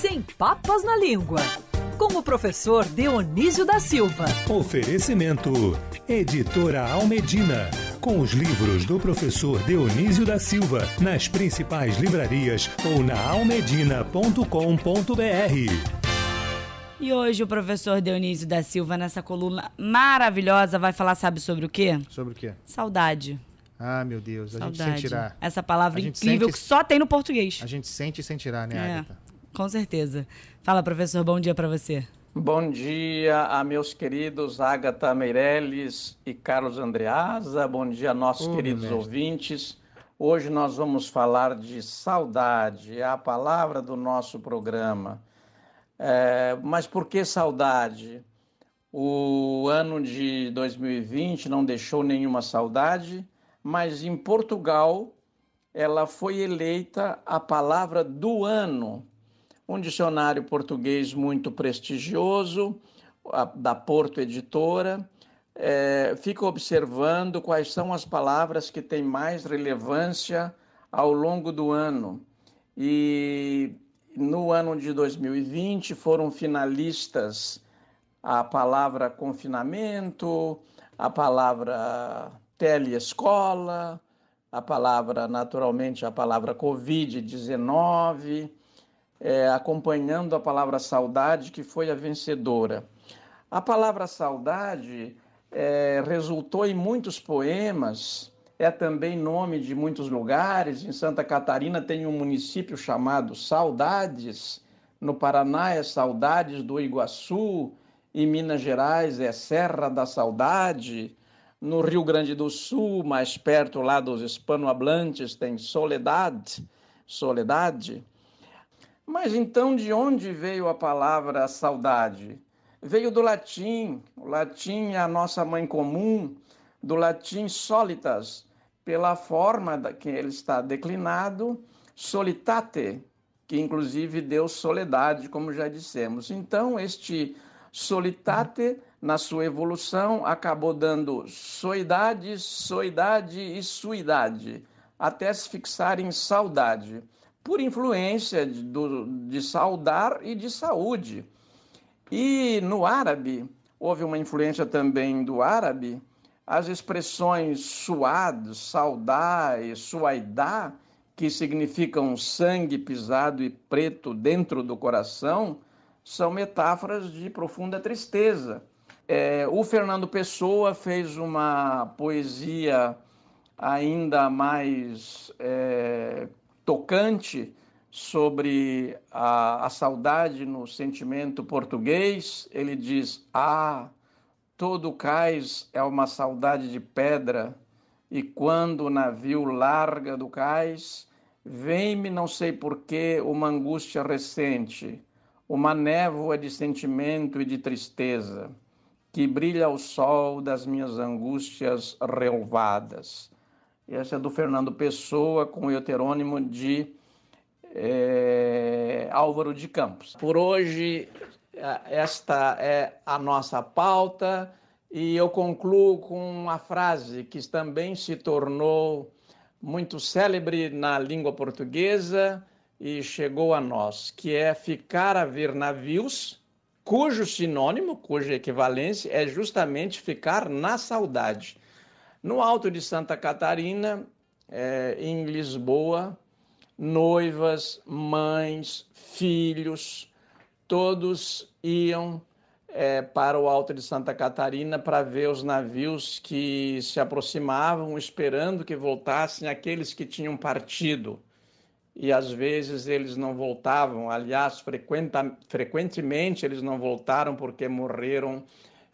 Sem Papas na Língua, com o professor Dionísio da Silva. Oferecimento: Editora Almedina. Com os livros do professor Dionísio da Silva nas principais livrarias ou na almedina.com.br. E hoje o professor Dionísio da Silva, nessa coluna maravilhosa, vai falar, sabe sobre o quê? Sobre o quê? Saudade. Ah, meu Deus, a Saudade. gente sem tirar. Essa palavra incrível sente- que só tem no português. A gente sente sem tirar, né, É, Agatha? Com certeza. Fala, professor, bom dia pra você. Bom dia a meus queridos Agatha Meirelles e Carlos Andreasa. Bom dia a nossos queridos mestre. ouvintes. Hoje nós vamos falar de saudade, é a palavra do nosso programa. É, mas por que saudade? O ano de 2020 não deixou nenhuma saudade, mas em Portugal ela foi eleita a palavra do ano um dicionário português muito prestigioso, da Porto Editora, eh, fica observando quais são as palavras que têm mais relevância ao longo do ano. E no ano de 2020 foram finalistas a palavra confinamento, a palavra teleescola, a palavra, naturalmente, a palavra Covid-19, é, acompanhando a palavra saudade, que foi a vencedora. A palavra saudade é, resultou em muitos poemas, é também nome de muitos lugares. Em Santa Catarina tem um município chamado Saudades, no Paraná é Saudades do Iguaçu, em Minas Gerais é Serra da Saudade, no Rio Grande do Sul, mais perto lá dos hispanohablantes, tem Soledade, Soledade. Mas então de onde veio a palavra saudade? Veio do latim. O latim é a nossa mãe comum, do latim solitas, pela forma que ele está declinado, solitate, que inclusive deu soledade, como já dissemos. Então, este solitate, na sua evolução, acabou dando soidade, soidade e suidade, até se fixar em saudade por influência de, do, de saudar e de saúde. E no árabe, houve uma influência também do árabe, as expressões suad, saudar e suaidá, que significam sangue pisado e preto dentro do coração, são metáforas de profunda tristeza. É, o Fernando Pessoa fez uma poesia ainda mais é, tocante sobre a, a saudade no sentimento português. Ele diz: Ah, todo cais é uma saudade de pedra, e quando o navio larga do cais, vem-me não sei porquê uma angústia recente, uma névoa de sentimento e de tristeza, que brilha ao sol das minhas angústias relvadas. Essa é do Fernando Pessoa, com o heterônimo de eh, Álvaro de Campos. Por hoje, eh, esta é a nossa pauta e eu concluo com uma frase que também se tornou muito célebre na língua portuguesa e chegou a nós, que é ficar a ver navios, cujo sinônimo, cuja equivalência é justamente ficar na saudade. No Alto de Santa Catarina, eh, em Lisboa, noivas, mães, filhos, todos iam eh, para o Alto de Santa Catarina para ver os navios que se aproximavam, esperando que voltassem aqueles que tinham partido. E às vezes eles não voltavam, aliás, frequentemente eles não voltaram porque morreram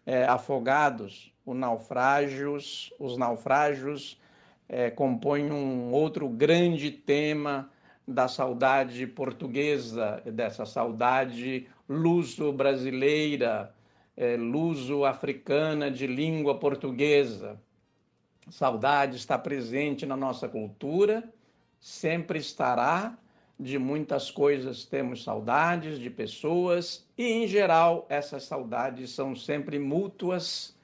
eh, afogados. Os naufrágios, os naufrágios eh, compõem um outro grande tema da saudade portuguesa, dessa saudade luso-brasileira, eh, luso-africana de língua portuguesa. Saudade está presente na nossa cultura, sempre estará. De muitas coisas temos saudades, de pessoas, e em geral essas saudades são sempre mútuas,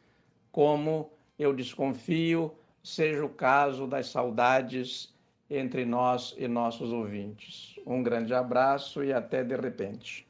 como eu desconfio seja o caso das saudades entre nós e nossos ouvintes. Um grande abraço e até de repente.